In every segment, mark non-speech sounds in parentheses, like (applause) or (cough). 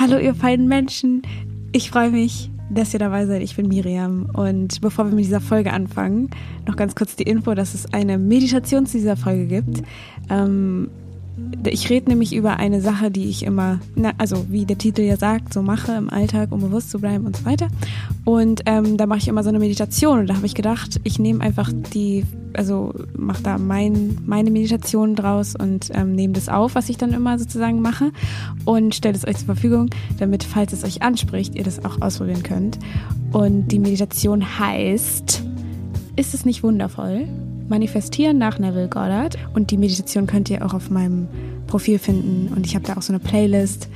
Hallo ihr feinen Menschen. Ich freue mich, dass ihr dabei seid. Ich bin Miriam und bevor wir mit dieser Folge anfangen, noch ganz kurz die Info, dass es eine Meditation zu dieser Folge gibt. Ähm, ich rede nämlich über eine Sache, die ich immer, na, also wie der Titel ja sagt, so mache im Alltag, um bewusst zu bleiben und so weiter. Und ähm, da mache ich immer so eine Meditation und da habe ich gedacht, ich nehme einfach die, also mache da mein, meine Meditation draus und ähm, nehme das auf, was ich dann immer sozusagen mache und stelle es euch zur Verfügung, damit, falls es euch anspricht, ihr das auch ausprobieren könnt. Und die Meditation heißt, ist es nicht wundervoll? Manifestieren nach Neville Goddard. Und die Meditation könnt ihr auch auf meinem Profil finden. Und ich habe da auch so eine Playlist,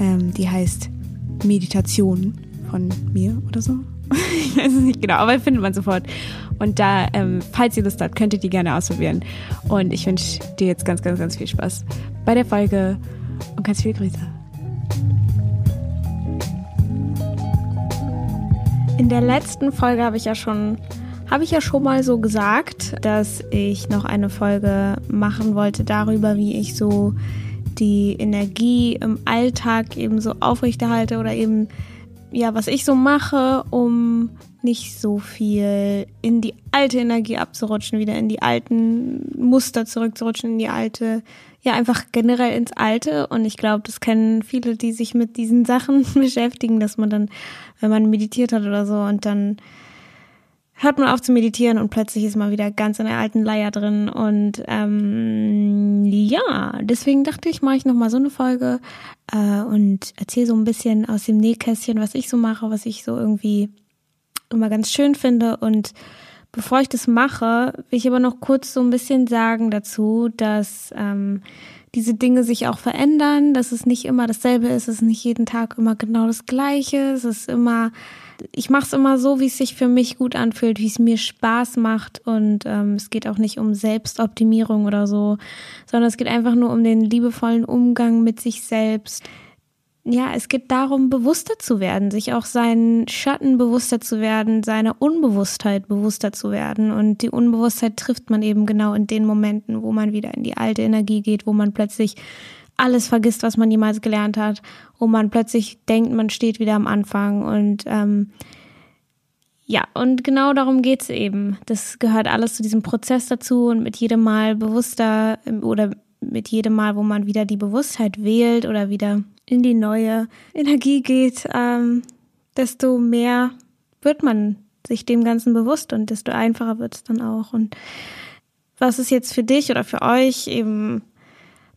ähm, die heißt Meditation von mir oder so. (laughs) ich weiß es nicht genau, aber findet man sofort. Und da, ähm, falls ihr Lust habt, könnt ihr die gerne ausprobieren. Und ich wünsche dir jetzt ganz, ganz, ganz viel Spaß bei der Folge und ganz viele Grüße. In der letzten Folge habe ich ja schon habe ich ja schon mal so gesagt, dass ich noch eine Folge machen wollte darüber, wie ich so die Energie im Alltag eben so aufrechterhalte oder eben ja, was ich so mache, um nicht so viel in die alte Energie abzurutschen, wieder in die alten Muster zurückzurutschen, in die alte, ja, einfach generell ins Alte. Und ich glaube, das kennen viele, die sich mit diesen Sachen (laughs) beschäftigen, dass man dann, wenn man meditiert hat oder so und dann hört man auf zu meditieren und plötzlich ist man wieder ganz in der alten Leier drin. Und ähm, ja, deswegen dachte ich, mache ich nochmal so eine Folge äh, und erzähle so ein bisschen aus dem Nähkästchen, was ich so mache, was ich so irgendwie immer ganz schön finde. Und bevor ich das mache, will ich aber noch kurz so ein bisschen sagen dazu, dass ähm, diese Dinge sich auch verändern, dass es nicht immer dasselbe ist, es ist nicht jeden Tag immer genau das Gleiche, es ist immer ich mache es immer so, wie es sich für mich gut anfühlt, wie es mir Spaß macht. Und ähm, es geht auch nicht um Selbstoptimierung oder so, sondern es geht einfach nur um den liebevollen Umgang mit sich selbst. Ja, es geht darum, bewusster zu werden, sich auch seinen Schatten bewusster zu werden, seiner Unbewusstheit bewusster zu werden. Und die Unbewusstheit trifft man eben genau in den Momenten, wo man wieder in die alte Energie geht, wo man plötzlich alles vergisst, was man jemals gelernt hat, wo man plötzlich denkt, man steht wieder am Anfang und ähm, ja, und genau darum geht's eben. Das gehört alles zu diesem Prozess dazu und mit jedem Mal bewusster ähm, oder mit jedem Mal, wo man wieder die Bewusstheit wählt oder wieder in die neue Energie geht, ähm, desto mehr wird man sich dem Ganzen bewusst und desto einfacher wird's dann auch. Und was ist jetzt für dich oder für euch eben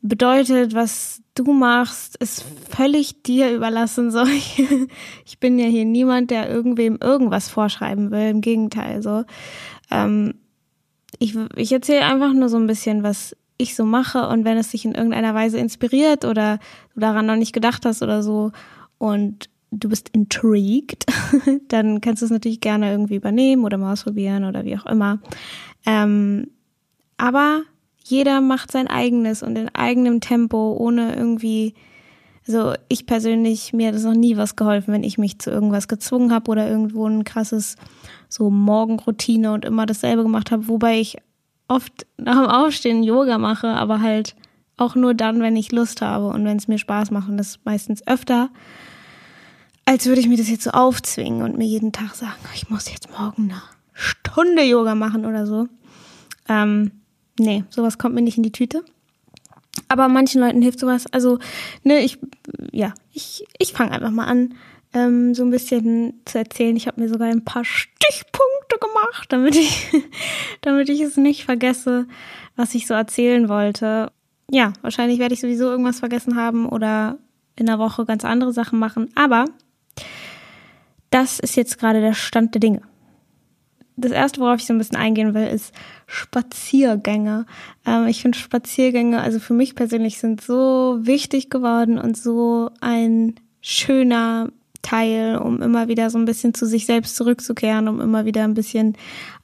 bedeutet, was du machst, ist völlig dir überlassen. So, (laughs) ich, ich bin ja hier niemand, der irgendwem irgendwas vorschreiben will. Im Gegenteil, so. Ähm, ich, ich erzähle einfach nur so ein bisschen, was ich so mache und wenn es dich in irgendeiner Weise inspiriert oder du daran noch nicht gedacht hast oder so und du bist intrigued, (laughs) dann kannst du es natürlich gerne irgendwie übernehmen oder mal ausprobieren oder wie auch immer. Ähm, aber jeder macht sein eigenes und in eigenem Tempo, ohne irgendwie, also ich persönlich, mir hat es noch nie was geholfen, wenn ich mich zu irgendwas gezwungen habe oder irgendwo ein krasses so Morgenroutine und immer dasselbe gemacht habe, wobei ich oft nach dem Aufstehen Yoga mache, aber halt auch nur dann, wenn ich Lust habe und wenn es mir Spaß macht und das meistens öfter, als würde ich mir das jetzt so aufzwingen und mir jeden Tag sagen, ich muss jetzt morgen eine Stunde Yoga machen oder so. Ähm, nee, sowas kommt mir nicht in die Tüte. Aber manchen Leuten hilft sowas. Also, ne, ich, ja, ich, ich fange einfach mal an, ähm, so ein bisschen zu erzählen. Ich habe mir sogar ein paar Stichpunkte gemacht, damit ich, (laughs) damit ich es nicht vergesse, was ich so erzählen wollte. Ja, wahrscheinlich werde ich sowieso irgendwas vergessen haben oder in der Woche ganz andere Sachen machen. Aber das ist jetzt gerade der Stand der Dinge das erste, worauf ich so ein bisschen eingehen will, ist Spaziergänge. Ähm, ich finde Spaziergänge, also für mich persönlich, sind so wichtig geworden und so ein schöner Teil, um immer wieder so ein bisschen zu sich selbst zurückzukehren, um immer wieder ein bisschen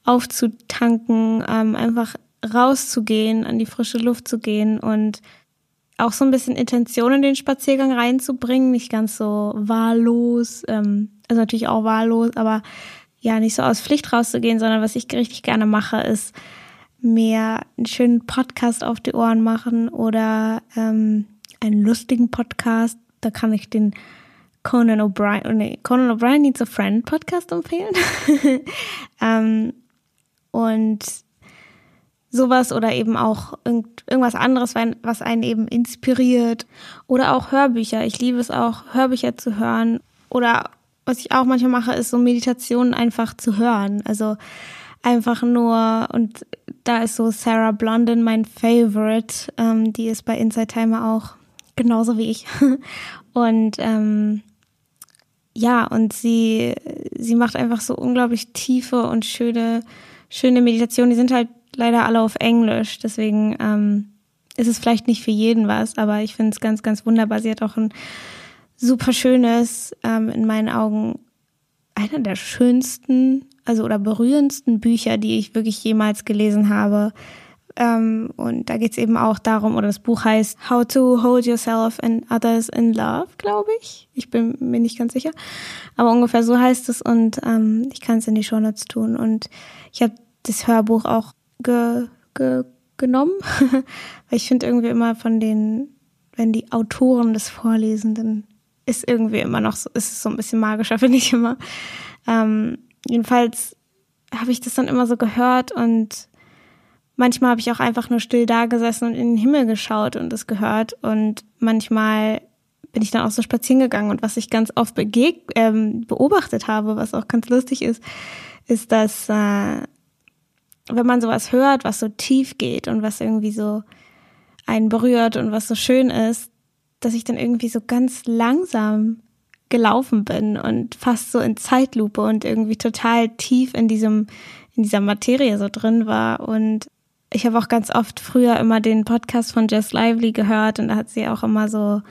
aufzutanken, ähm, einfach rauszugehen, an die frische Luft zu gehen und auch so ein bisschen Intention in den Spaziergang reinzubringen, nicht ganz so wahllos, ähm, also natürlich auch wahllos, aber ja nicht so aus Pflicht rauszugehen, sondern was ich richtig gerne mache, ist mir einen schönen Podcast auf die Ohren machen oder ähm, einen lustigen Podcast. Da kann ich den Conan O'Brien, nee, Conan O'Brien Needs a Friend Podcast empfehlen. (laughs) ähm, und sowas oder eben auch irgend, irgendwas anderes, was einen eben inspiriert. Oder auch Hörbücher. Ich liebe es auch, Hörbücher zu hören. Oder was ich auch manchmal mache, ist so Meditationen einfach zu hören. Also einfach nur, und da ist so Sarah Blondin mein Favorite. Ähm, die ist bei Inside Timer auch genauso wie ich. (laughs) Und ähm, ja, und sie, sie macht einfach so unglaublich tiefe und schöne, schöne Meditationen. Die sind halt leider alle auf Englisch, deswegen ähm, ist es vielleicht nicht für jeden was, aber ich finde es ganz, ganz wunderbar. Sie hat auch ein super schönes, ähm, in meinen Augen, einer der schönsten, also oder berührendsten Bücher, die ich wirklich jemals gelesen habe. Ähm, und da geht es eben auch darum, oder das Buch heißt How to Hold Yourself and Others in Love, glaube ich. Ich bin mir nicht ganz sicher. Aber ungefähr so heißt es und ähm, ich kann es in die Shownotes tun. Und ich habe das Hörbuch auch ge, ge, genommen, (laughs) weil ich finde irgendwie immer von den, wenn die Autoren das vorlesen, dann ist irgendwie immer noch so, ist so ein bisschen magischer, (laughs) finde ich immer. Ähm, jedenfalls habe ich das dann immer so gehört und manchmal habe ich auch einfach nur still da gesessen und in den Himmel geschaut und es gehört. Und manchmal bin ich dann auch so spazieren gegangen. Und was ich ganz oft begeg ähm, beobachtet habe, was auch ganz lustig ist, ist, dass äh, wenn man sowas hört, was so tief geht und was irgendwie so einen berührt und was so schön ist, dass ich dann irgendwie so ganz langsam gelaufen bin und fast so in Zeitlupe und irgendwie total tief in diesem in dieser Materie so drin war. Und ich habe auch ganz oft früher immer den Podcast von Jess Lively gehört und da hat sie auch immer so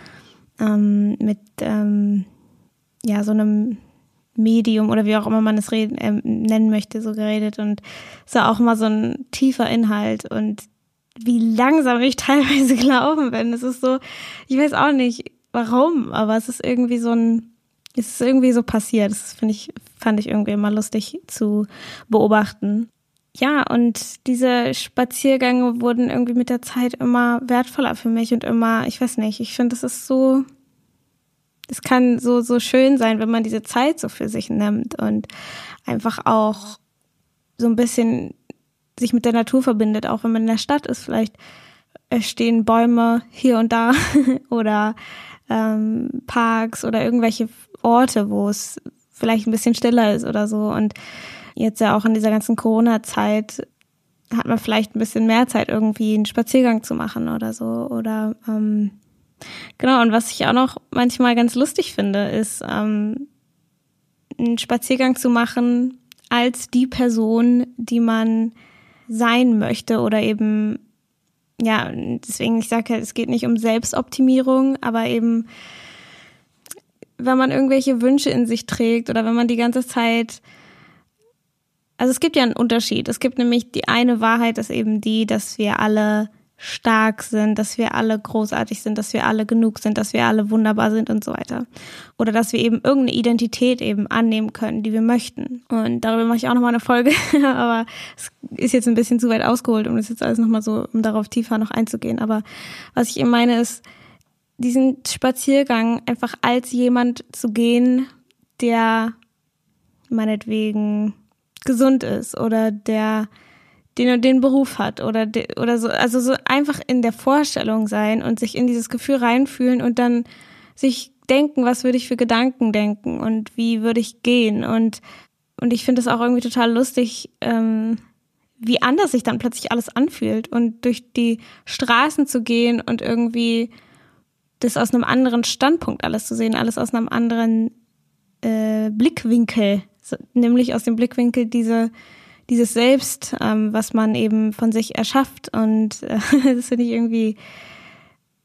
ähm, mit ähm, ja so einem Medium oder wie auch immer man es reden, äh, nennen möchte, so geredet und es war auch immer so ein tiefer Inhalt und wie langsam ich (laughs) teilweise gelaufen bin. Es ist so, ich weiß auch nicht warum, aber es ist irgendwie so ein, es ist irgendwie so passiert. Das finde ich, fand ich irgendwie immer lustig zu beobachten ja, und diese Spaziergänge wurden irgendwie mit der Zeit immer wertvoller für mich und immer, ich weiß nicht, ich finde, es ist so, es kann so, so schön sein, wenn man diese Zeit so für sich nimmt und einfach auch so ein bisschen sich mit der Natur verbindet, auch wenn man in der Stadt ist. Vielleicht stehen Bäume hier und da (laughs) oder ähm, Parks oder irgendwelche Orte, wo es vielleicht ein bisschen stiller ist oder so. Und jetzt ja auch in dieser ganzen Corona-Zeit hat man vielleicht ein bisschen mehr Zeit, irgendwie einen Spaziergang zu machen oder so. Oder ähm, genau, und was ich auch noch manchmal ganz lustig finde, ist ähm, einen Spaziergang zu machen als die Person, die man sein möchte oder eben, ja, deswegen, ich sage halt, es geht nicht um Selbstoptimierung, aber eben, wenn man irgendwelche Wünsche in sich trägt oder wenn man die ganze Zeit also es gibt ja einen Unterschied. Es gibt nämlich die eine Wahrheit ist eben die, dass wir alle stark sind, dass wir alle großartig sind, dass wir alle genug sind, dass wir alle wunderbar sind und so weiter. Oder dass wir eben irgendeine Identität eben annehmen können, die wir möchten. Und darüber mache ich auch nochmal eine Folge, (laughs) aber es ist jetzt ein bisschen zu weit ausgeholt, um das jetzt alles nochmal so, um darauf tiefer noch einzugehen. Aber was ich eben meine ist, diesen Spaziergang einfach als jemand zu gehen, der meinetwegen gesund ist oder der den den Beruf hat oder de, oder so also so einfach in der Vorstellung sein und sich in dieses Gefühl reinfühlen und dann sich denken, was würde ich für Gedanken denken und wie würde ich gehen. Und und ich finde es auch irgendwie total lustig, ähm, wie anders sich dann plötzlich alles anfühlt und durch die Straßen zu gehen und irgendwie das aus einem anderen Standpunkt alles zu sehen, alles aus einem anderen äh, Blickwinkel nämlich aus dem Blickwinkel diese dieses Selbst, ähm, was man eben von sich erschafft und äh, (laughs) das finde ich irgendwie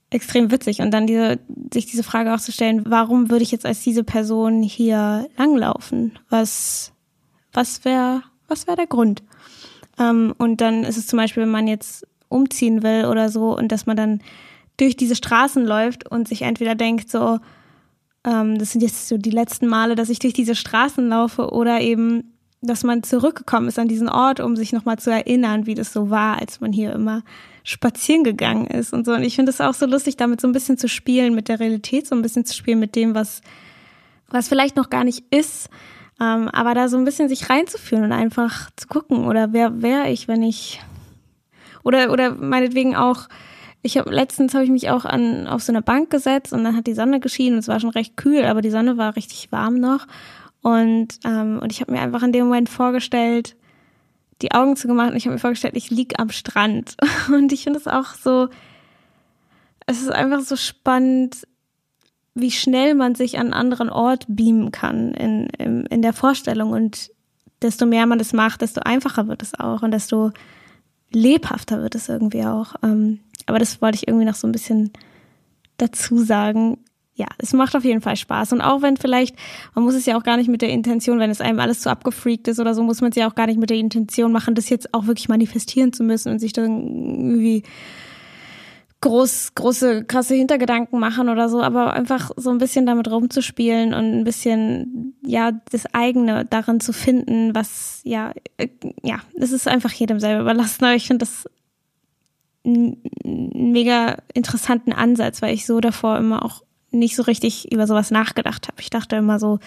extrem witzig und dann diese sich diese Frage auch zu stellen, warum würde ich jetzt als diese Person hier langlaufen? Was was wäre was wäre der Grund? Ähm, und dann ist es zum Beispiel, wenn man jetzt umziehen will oder so und dass man dann durch diese Straßen läuft und sich entweder denkt so, ähm, das sind jetzt so die letzten Male, dass ich durch diese Straßen laufe oder eben, dass man zurückgekommen ist an diesen Ort, um sich nochmal zu erinnern, wie das so war, als man hier immer spazieren gegangen ist und so. Und ich finde es auch so lustig, damit so ein bisschen zu spielen, mit der Realität, so ein bisschen zu spielen mit dem, was, was vielleicht noch gar nicht ist, ähm, aber da so ein bisschen sich reinzuführen und einfach zu gucken, oder wer wäre ich, wenn ich oder oder meinetwegen auch ich habe letztens habe ich mich auch an auf so eine Bank gesetzt und dann hat die Sonne geschienen und es war schon recht kühl, aber die Sonne war richtig warm noch und ähm, und ich habe mir einfach in dem Moment vorgestellt, die Augen zugemacht und ich habe mir vorgestellt, ich lieg am Strand (laughs) und ich finde es auch so es ist einfach so spannend wie schnell man sich an einen anderen Ort beamen kann in, in, in der Vorstellung. Und desto mehr man das macht, desto einfacher wird es auch und desto lebhafter wird es irgendwie auch. Ähm, aber das wollte ich irgendwie noch so ein bisschen dazu sagen. Ja, es macht auf jeden Fall Spaß. Und auch wenn vielleicht, man muss es ja auch gar nicht mit der Intention, wenn es einem alles zu abgefreakt ist oder so, muss man es ja auch gar nicht mit der Intention machen, das jetzt auch wirklich manifestieren zu müssen und sich dann irgendwie groß, große, krasse Hintergedanken machen oder so, aber einfach so ein bisschen damit rumzuspielen und ein bisschen, ja, das eigene darin zu finden, was, ja, äh, ja, das ist einfach jedem selber überlassen. Aber ich finde das einen mega interessanten Ansatz, weil ich so davor immer auch nicht so richtig über sowas nachgedacht habe. Ich dachte immer so,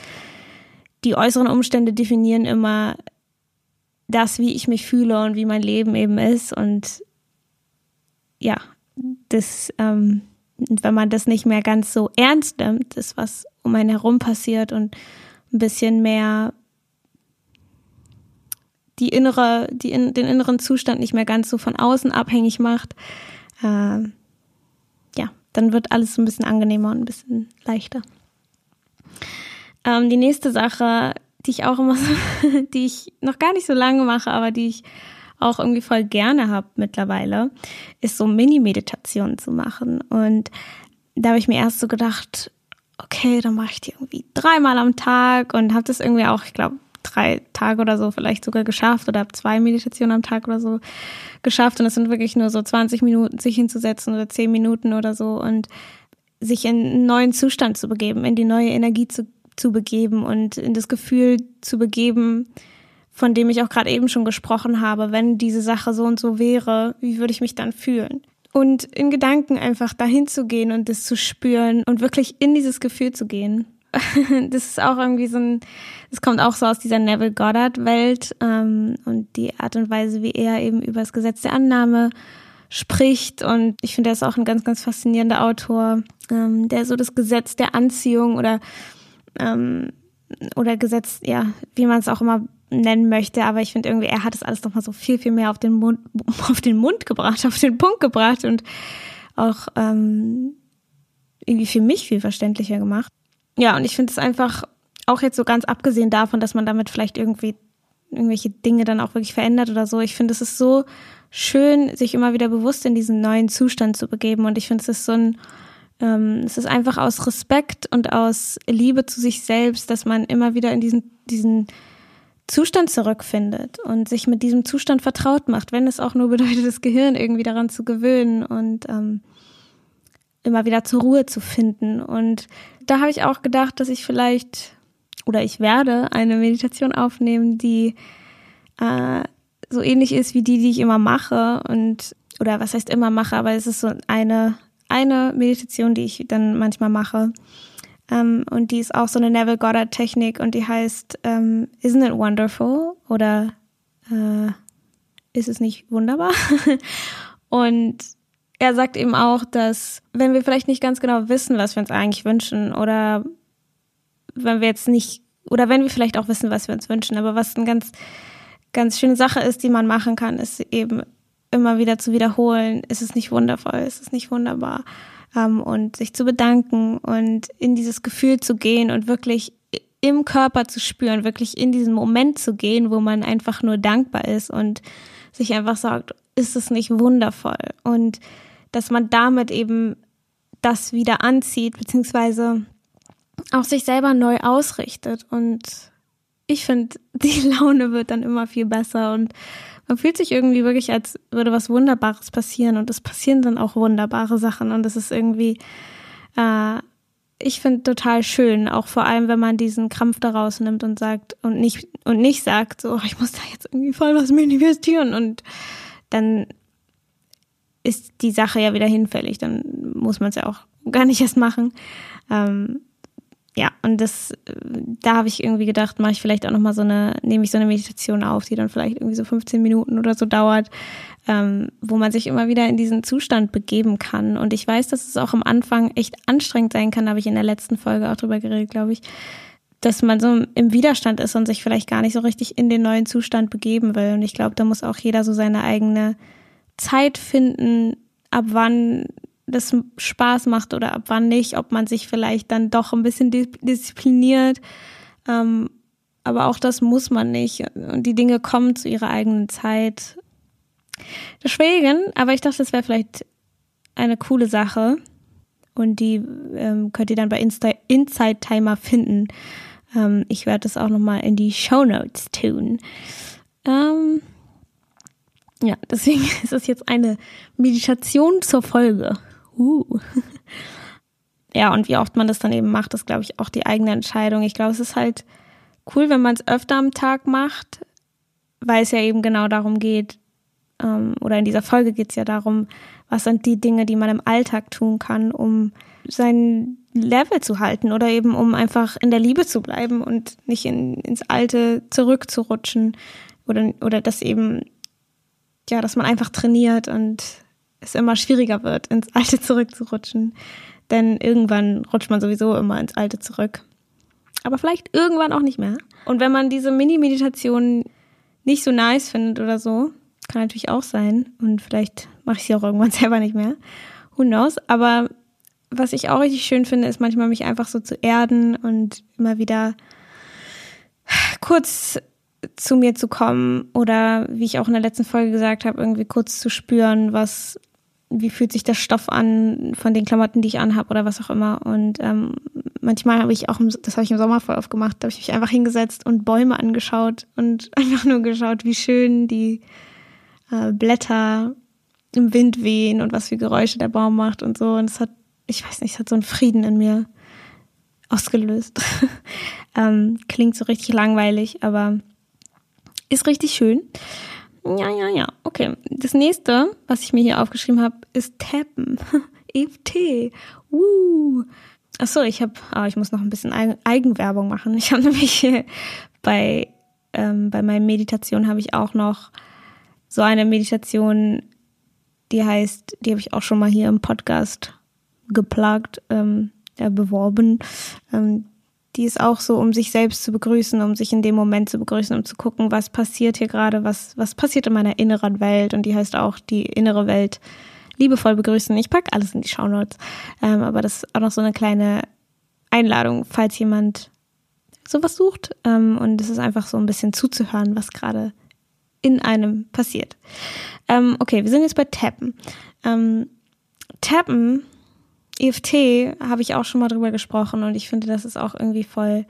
die äußeren Umstände definieren immer das, wie ich mich fühle und wie mein Leben eben ist und ja, das, ähm, wenn man das nicht mehr ganz so ernst nimmt, das, was um einen herum passiert und ein bisschen mehr die innere, die in, den inneren Zustand nicht mehr ganz so von außen abhängig macht, äh, dann wird alles ein bisschen angenehmer und ein bisschen leichter. Ähm, die nächste Sache, die ich auch immer so, (laughs) die ich noch gar nicht so lange mache, aber die ich auch irgendwie voll gerne habe mittlerweile, ist so Mini-Meditationen zu machen. Und da habe ich mir erst so gedacht, okay, dann mache ich die irgendwie dreimal am Tag und habe das irgendwie auch, ich glaube, drei Tage oder so vielleicht sogar geschafft oder habe zwei Meditationen am Tag oder so geschafft. Und es sind wirklich nur so 20 Minuten, sich hinzusetzen oder 10 Minuten oder so und sich in einen neuen Zustand zu begeben, in die neue Energie zu, zu begeben und in das Gefühl zu begeben, von dem ich auch gerade eben schon gesprochen habe, wenn diese Sache so und so wäre, wie würde ich mich dann fühlen? Und in Gedanken einfach dahin zu gehen und das zu spüren und wirklich in dieses Gefühl zu gehen. (laughs) das ist auch irgendwie so ein, das kommt auch so aus dieser Neville Goddard Welt ähm, und die Art und Weise, wie er eben über das Gesetz der Annahme spricht. Und ich finde, er ist auch ein ganz, ganz faszinierender Autor, ähm, der so das Gesetz der Anziehung oder ähm, oder Gesetz, ja, wie man es auch immer nennen möchte, aber ich finde irgendwie, er hat es alles nochmal so viel, viel mehr auf den Mund, (laughs) auf den Mund gebracht, auf den Punkt gebracht und auch ähm, irgendwie für mich viel verständlicher gemacht. Ja, und ich finde es einfach, auch jetzt so ganz abgesehen davon, dass man damit vielleicht irgendwie irgendwelche Dinge dann auch wirklich verändert oder so, ich finde, es ist so schön, sich immer wieder bewusst in diesen neuen Zustand zu begeben. Und ich finde, es ist so ein, ähm, es ist einfach aus Respekt und aus Liebe zu sich selbst, dass man immer wieder in diesen, diesen Zustand zurückfindet und sich mit diesem Zustand vertraut macht, wenn es auch nur (laughs) bedeutet, das Gehirn irgendwie daran zu gewöhnen. Und ähm, immer wieder zur Ruhe zu finden. Und da habe ich auch gedacht, dass ich vielleicht oder ich werde eine Meditation aufnehmen, die äh, so ähnlich ist wie die, die ich immer mache und oder was heißt immer mache, aber es ist so eine eine Meditation, die ich dann manchmal mache, ähm, und die ist auch so eine Neville Goddard Technik und die heißt ähm, Isn't it wonderful? Oder äh, ist es nicht wunderbar? (laughs) und er sagt eben auch, dass wenn wir vielleicht nicht ganz genau wissen, was wir uns eigentlich wünschen oder wenn wir jetzt nicht oder wenn wir vielleicht auch wissen, was wir uns wünschen, aber was eine ganz ganz schöne Sache ist, die man machen kann, ist eben immer wieder zu wiederholen, ist es nicht wundervoll, ist es nicht wunderbar ähm, und sich zu bedanken und in dieses Gefühl zu gehen und wirklich im Körper zu spüren, wirklich in diesen Moment zu gehen, wo man einfach nur dankbar ist und sich einfach sagt, ist es nicht wundervoll? Und dass man damit eben das wieder anzieht, beziehungsweise auch sich selber neu ausrichtet. Und ich finde, (laughs) die Laune wird dann immer viel besser und man fühlt sich irgendwie wirklich, als würde was Wunderbares passieren. Und es passieren dann auch wunderbare Sachen. Und das ist irgendwie, äh, ich finde total schön, auch vor allem, wenn man diesen Krampf daraus nimmt und sagt und nicht und nicht sagt, so ich muss da jetzt irgendwie voll was manifestieren und dann ist die Sache ja wieder hinfällig, dann muss man es ja auch gar nicht erst machen. Ähm, ja, und das, da habe ich irgendwie gedacht, mache ich vielleicht auch nochmal so eine, nehme ich so eine Meditation auf, die dann vielleicht irgendwie so 15 Minuten oder so dauert, ähm, wo man sich immer wieder in diesen Zustand begeben kann. Und ich weiß, dass es auch am Anfang echt anstrengend sein kann, da habe ich in der letzten Folge auch drüber geredet, glaube ich, dass man so im Widerstand ist und sich vielleicht gar nicht so richtig in den neuen Zustand begeben will. Und ich glaube, da muss auch jeder so seine eigene Zeit finden, ab wann das Spaß macht oder ab wann nicht, ob man sich vielleicht dann doch ein bisschen diszipliniert. Ähm, aber auch das muss man nicht. Und die Dinge kommen zu ihrer eigenen Zeit. Deswegen, aber ich dachte, das wäre vielleicht eine coole Sache. Und die ähm, könnt ihr dann bei Insta Inside Timer finden. Ähm, ich werde das auch nochmal in die Show Notes tun. Ähm, ja, deswegen (laughs) ist es jetzt eine Meditation zur Folge. Uh. (laughs) Ja, und wie oft man das dann eben macht, ist, glaube ich, auch die eigene Entscheidung. Ich glaube, es ist halt cool, wenn man es öfter am Tag macht, weil es ja eben genau darum geht, ähm, oder in dieser Folge geht es ja darum, was sind die Dinge, die man im Alltag tun kann, um sein Level zu halten oder eben um einfach in der Liebe zu bleiben und nicht in, ins Alte zurückzurutschen oder, oder das eben, ja, dass man einfach trainiert und es immer schwieriger wird, ins Alte zurückzurutschen. Denn irgendwann rutscht man sowieso immer ins Alte zurück. Aber vielleicht irgendwann auch nicht mehr. Und wenn man diese Mini-Meditation nicht so nice findet oder so, kann natürlich auch sein. Und vielleicht mache ich sie auch irgendwann (laughs) selber nicht mehr. Who knows? Aber was ich auch richtig schön finde, ist manchmal mich einfach so zu erden und immer wieder kurz zu mir zu kommen oder wie ich auch in der letzten Folge gesagt habe, irgendwie kurz zu spüren, was wie fühlt sich der Stoff an von den Klamotten, die ich anhabe oder was auch immer. Und ähm, manchmal habe ich auch, das habe ich im Sommer voll oft gemacht, da habe ich mich einfach hingesetzt und Bäume angeschaut und (laughs) einfach nur geschaut, wie schön die äh, Blätter im Wind wehen und was für Geräusche der Baum macht und so. Und es hat, ich weiß nicht, es hat so einen Frieden in mir ausgelöst. (laughs) ähm, klingt so richtig langweilig, aber ist richtig schön. Ja, ja, ja. Okay. Das nächste, was ich mir hier aufgeschrieben habe, ist Tappen. (laughs) EFT. Woo. Achso, ich habe, ah, ich muss noch ein bisschen Eigenwerbung machen. Ich habe (laughs) nämlich bei, ähm, bei meiner Meditation habe ich auch noch so eine Meditation, die heißt, die habe ich auch schon mal hier im Podcast geplagt, ähm, äh, beworben. Ähm, die ist auch so, um sich selbst zu begrüßen, um sich in dem Moment zu begrüßen, um zu gucken, was passiert hier gerade, was, was passiert in meiner inneren Welt. Und die heißt auch die innere Welt liebevoll begrüßen. Ich pack alles in die Shownotes. Ähm, aber das ist auch noch so eine kleine Einladung, falls jemand sowas sucht. Ähm, und es ist einfach so ein bisschen zuzuhören, was gerade in einem passiert. Ähm, okay, wir sind jetzt bei Tappen. Ähm, Tappen EFT habe ich auch schon mal drüber gesprochen und ich finde, dass es auch irgendwie voll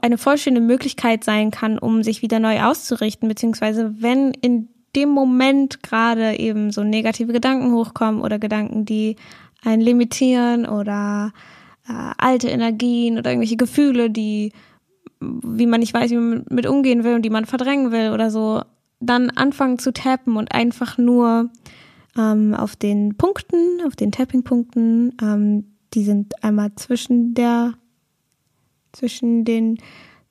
eine voll schöne Möglichkeit sein kann, um sich wieder neu auszurichten, beziehungsweise wenn in dem Moment gerade eben so negative Gedanken hochkommen oder Gedanken, die einen limitieren oder äh, alte Energien oder irgendwelche Gefühle, die, wie man nicht weiß, wie man mit umgehen will und die man verdrängen will oder so, dann anfangen zu tappen und einfach nur ähm, auf den Punkten, auf den Tapping-Punkten. Ähm, die sind einmal zwischen der, zwischen den,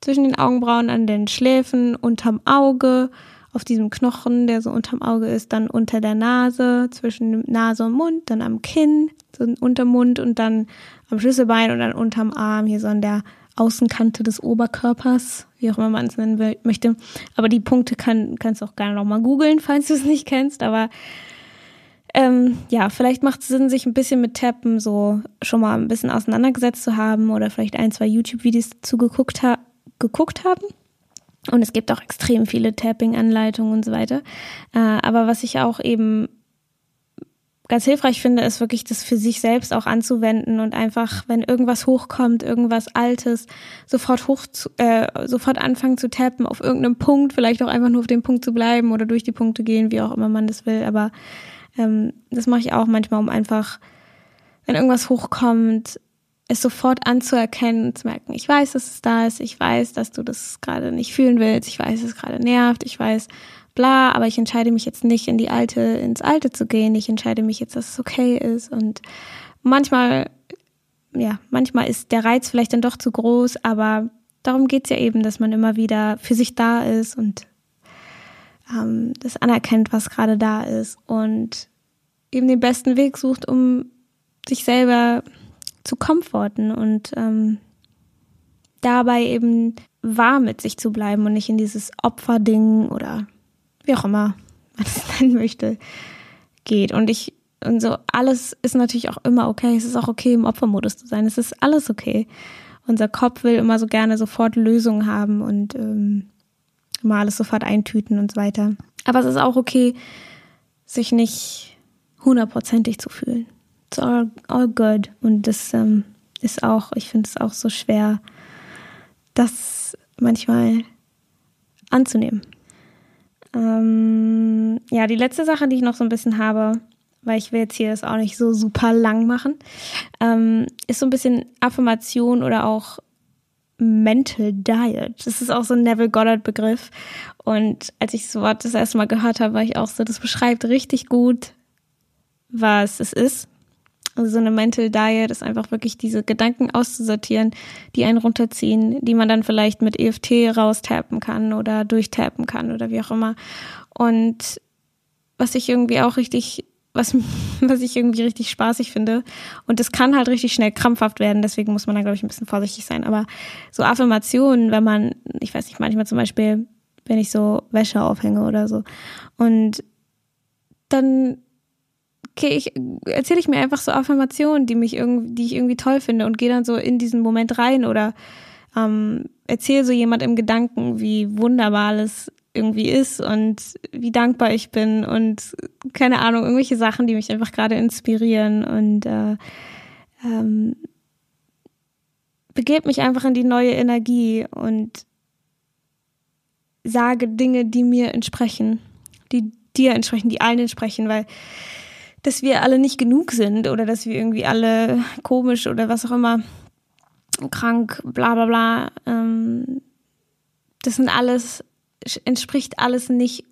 zwischen den Augenbrauen an den Schläfen, unterm Auge, auf diesem Knochen, der so unterm Auge ist, dann unter der Nase, zwischen Nase und Mund, dann am Kinn, so unterm Mund und dann am Schlüsselbein und dann unterm Arm, hier so an der Außenkante des Oberkörpers, wie auch immer man es nennen möchte. Aber die Punkte kann, kannst du auch gerne nochmal googeln, falls du es nicht kennst. Aber ähm, ja, vielleicht macht es Sinn, sich ein bisschen mit Tappen so schon mal ein bisschen auseinandergesetzt zu haben oder vielleicht ein, zwei YouTube-Videos dazu geguckt, ha geguckt haben. Und es gibt auch extrem viele Tapping-Anleitungen und so weiter. Äh, aber was ich auch eben ganz hilfreich finde, ist wirklich das für sich selbst auch anzuwenden und einfach, wenn irgendwas hochkommt, irgendwas Altes, sofort hoch, zu, äh, sofort anfangen zu tappen auf irgendeinem Punkt, vielleicht auch einfach nur auf dem Punkt zu bleiben oder durch die Punkte gehen, wie auch immer man das will. Aber ähm, das mache ich auch manchmal, um einfach, wenn irgendwas hochkommt, es sofort anzuerkennen und zu merken, ich weiß, dass es da ist, ich weiß, dass du das gerade nicht fühlen willst, ich weiß, dass es gerade nervt, ich weiß, bla, aber ich entscheide mich jetzt nicht in die alte, ins alte zu gehen, ich entscheide mich jetzt, dass es okay ist. Und manchmal ja, manchmal ist der Reiz vielleicht dann doch zu groß, aber darum geht's ja eben, dass man immer wieder für sich da ist und ähm, das anerkennt, was gerade da ist und eben den besten Weg sucht, um sich selber zu komforten und ähm, dabei eben wahr mit sich zu bleiben und nicht in dieses Opferding oder wie auch immer man es (laughs) nennen möchte, geht. Und ich, und so alles ist natürlich auch immer okay. Es ist auch okay, im Opfermodus zu sein. Es ist alles okay. Unser Kopf will immer so gerne sofort Lösungen haben und ähm, immer alles sofort eintüten und so weiter. Aber es ist auch okay, sich nicht hundertprozentig zu fühlen. It's all, all good. Und das ähm, ist auch, ich finde es auch so schwer, das manchmal anzunehmen. Ähm, ja, die letzte Sache, die ich noch so ein bisschen habe, weil ich will jetzt hier das auch nicht so super lang machen, ähm, ist so ein bisschen Affirmation oder auch Mental Diet. Das ist auch so ein Neville Goddard Begriff. Und als ich das Wort das erste Mal gehört habe, war ich auch so, das beschreibt richtig gut, was es ist. Also so eine Mental Diet ist einfach wirklich diese Gedanken auszusortieren, die einen runterziehen, die man dann vielleicht mit EFT raustappen kann oder durchtappen kann oder wie auch immer. Und was ich irgendwie auch richtig, was, (laughs) was ich irgendwie richtig spaßig finde. Und das kann halt richtig schnell krampfhaft werden, deswegen muss man da, glaube ich, ein bisschen vorsichtig sein. Aber so Affirmationen, wenn man, ich weiß nicht, manchmal zum Beispiel, wenn ich so Wäsche aufhänge oder so. Und dann okay, ich erzähle ich mir einfach so Affirmationen, die mich irgendwie, die ich irgendwie toll finde und gehe dann so in diesen Moment rein oder ähm, erzähle so jemand im Gedanken, wie wunderbar alles irgendwie ist und wie dankbar ich bin und keine Ahnung, irgendwelche Sachen, die mich einfach gerade inspirieren und äh, ähm, begebe mich einfach in die neue Energie und sage Dinge, die mir entsprechen, die dir entsprechen, die allen entsprechen, weil dass wir alle nicht genug sind oder dass wir irgendwie alle komisch oder was auch immer krank, bla bla bla. Ähm, das sind alles, entspricht alles nicht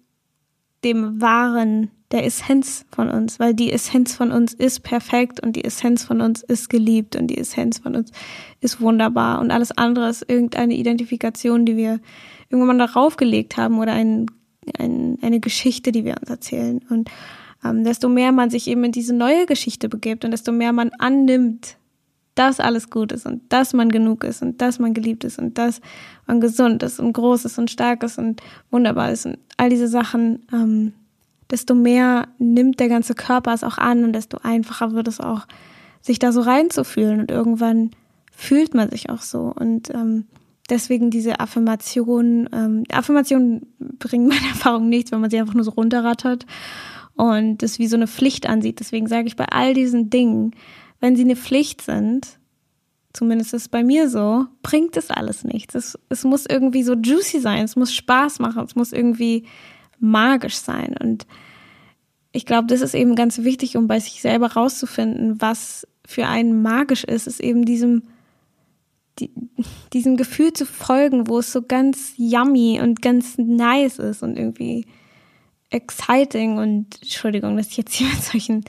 dem wahren, der Essenz von uns, weil die Essenz von uns ist perfekt und die Essenz von uns ist geliebt und die Essenz von uns ist wunderbar. Und alles andere ist irgendeine Identifikation, die wir irgendwann darauf gelegt haben oder ein, ein, eine Geschichte, die wir uns erzählen. Und ähm, desto mehr man sich eben in diese neue Geschichte begibt und desto mehr man annimmt, dass alles gut ist und dass man genug ist und dass man geliebt ist und dass man gesund ist und groß ist und stark ist und wunderbar ist und all diese Sachen, ähm, desto mehr nimmt der ganze Körper es auch an und desto einfacher wird es auch, sich da so reinzufühlen und irgendwann fühlt man sich auch so und ähm, deswegen diese Affirmationen, ähm, Affirmationen bringen (laughs) meiner Erfahrung nichts, wenn man sie einfach nur so runterrattert und das wie so eine Pflicht ansieht. Deswegen sage ich bei all diesen Dingen, wenn sie eine Pflicht sind, zumindest ist es bei mir so, bringt es alles nichts. Es, es muss irgendwie so juicy sein, es muss Spaß machen, es muss irgendwie magisch sein. Und ich glaube, das ist eben ganz wichtig, um bei sich selber rauszufinden, was für einen magisch ist, ist eben diesem, die, diesem Gefühl zu folgen, wo es so ganz yummy und ganz nice ist und irgendwie exciting und Entschuldigung, dass ich jetzt hier mit solchen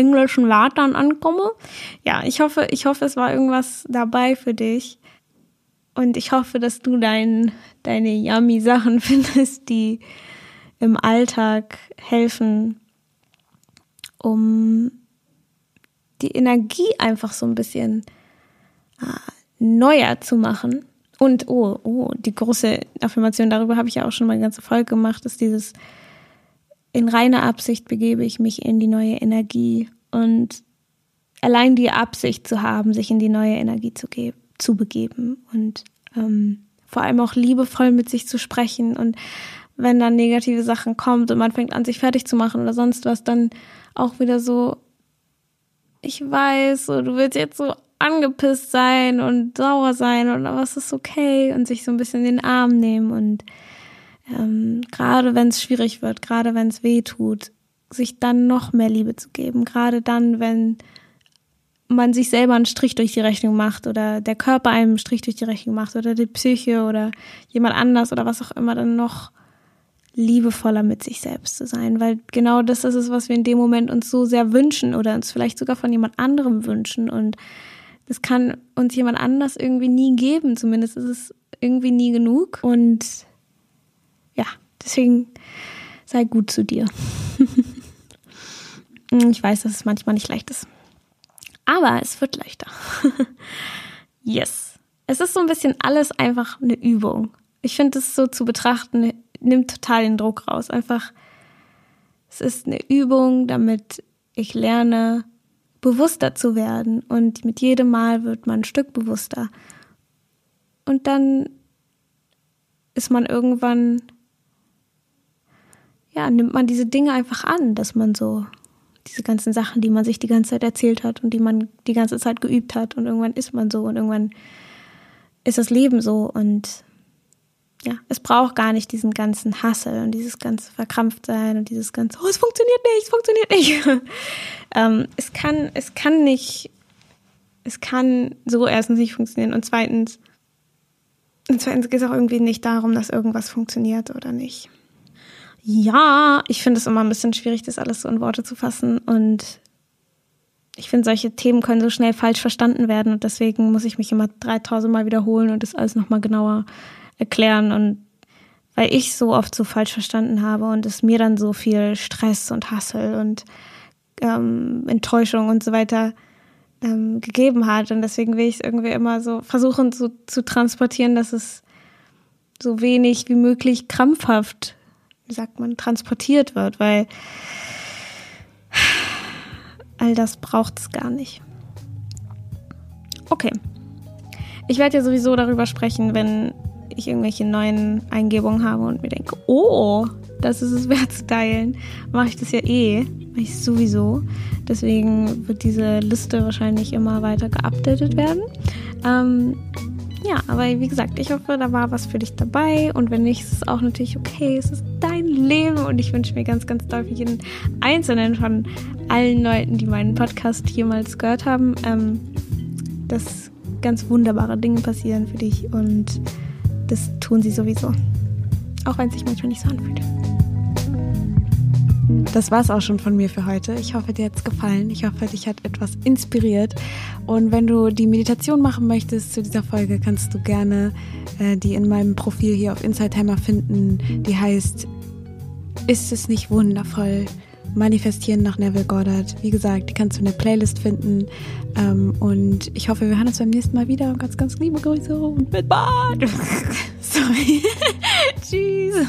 englischen Wörtern ankomme. Ja, ich hoffe, ich hoffe, es war irgendwas dabei für dich. Und ich hoffe, dass du dein, deine yummy Sachen (laughs) findest, die im Alltag helfen, um die Energie einfach so ein bisschen äh, neuer zu machen. Und oh, oh, die große Affirmation, darüber habe ich ja auch schon mal eine ganze Folge gemacht, ist dieses in reiner Absicht begebe ich mich in die neue Energie und allein die Absicht zu haben, sich in die neue Energie zu, zu begeben und ähm, vor allem auch liebevoll mit sich zu sprechen und wenn dann negative Sachen kommt und man fängt an, sich fertig zu machen oder sonst was, dann auch wieder so, ich weiß, so, du willst jetzt so angepisst sein und sauer sein aber es ist okay und sich so ein bisschen in den Arm nehmen und ähm, gerade wenn es schwierig wird, gerade wenn es weh tut, sich dann noch mehr Liebe zu geben. Gerade dann, wenn man sich selber einen Strich durch die Rechnung macht oder der Körper einem einen Strich durch die Rechnung macht oder die Psyche oder jemand anders oder was auch immer, dann noch liebevoller mit sich selbst zu sein, weil genau das ist es, was wir in dem Moment uns so sehr wünschen oder uns vielleicht sogar von jemand anderem wünschen und das kann uns jemand anders irgendwie nie geben. Zumindest ist es irgendwie nie genug. Und deswegen sei gut zu dir. (laughs) ich weiß, dass es manchmal nicht leicht ist. Aber es wird leichter. (laughs) yes. Es ist so ein bisschen alles einfach eine Übung. Ich finde es so zu betrachten, nimmt total den Druck raus. Einfach, es ist eine Übung, damit ich lerne, bewusster zu werden. Und mit jedem Mal wird man ein Stück bewusster. Und dann ist man irgendwann, ja, nimmt man diese Dinge einfach an, dass man so diese ganzen Sachen, die man sich die ganze Zeit erzählt hat und die man die ganze Zeit geübt hat und irgendwann ist man so und irgendwann ist das Leben so und ja, es braucht gar nicht diesen ganzen Hassel und dieses ganze Verkrampftsein und dieses ganze, oh, es funktioniert nicht, es funktioniert nicht. (laughs) ähm, es kann, es kann nicht, es kann so erstens nicht funktionieren und zweitens, und zweitens geht es auch irgendwie nicht darum, dass irgendwas funktioniert oder nicht. Ja, ich finde es immer ein bisschen schwierig, das alles so in Worte zu fassen. Und ich finde, solche Themen können so schnell falsch verstanden werden. Und deswegen muss ich mich immer 3000 Mal wiederholen und das alles nochmal genauer erklären. Und weil ich so oft so falsch verstanden habe und es mir dann so viel Stress und Hassel und ähm, Enttäuschung und so weiter ähm, gegeben hat. Und deswegen will ich es irgendwie immer so versuchen so, zu transportieren, dass es so wenig wie möglich krampfhaft, wie sagt man, transportiert wird, weil all das braucht es gar nicht. Okay. Ich werde ja sowieso darüber sprechen, wenn ich irgendwelche neuen Eingebungen habe und mir denke, oh, das ist es wert zu teilen, mache ich das ja eh, mache ich sowieso. Deswegen wird diese Liste wahrscheinlich immer weiter geupdatet werden. Ähm, ja, aber wie gesagt, ich hoffe, da war was für dich dabei und wenn nicht, ist es auch natürlich okay. Es ist dein Leben und ich wünsche mir ganz, ganz doll für jeden Einzelnen von allen Leuten, die meinen Podcast jemals gehört haben, ähm, dass ganz wunderbare Dinge passieren für dich und das tun sie sowieso. Auch wenn es sich manchmal nicht so anfühlt. Das war es auch schon von mir für heute. Ich hoffe, dir hat es gefallen. Ich hoffe, dich hat etwas inspiriert. Und wenn du die Meditation machen möchtest zu dieser Folge, kannst du gerne äh, die in meinem Profil hier auf Inside Hammer finden. Die heißt Ist es nicht wundervoll? Manifestieren nach Neville Goddard. Wie gesagt, die kannst du in der Playlist finden. Ähm, und ich hoffe, wir hören uns beim nächsten Mal wieder. Ganz, ganz liebe Grüße und mit Bad. (laughs) Sorry. (laughs) Tschüss.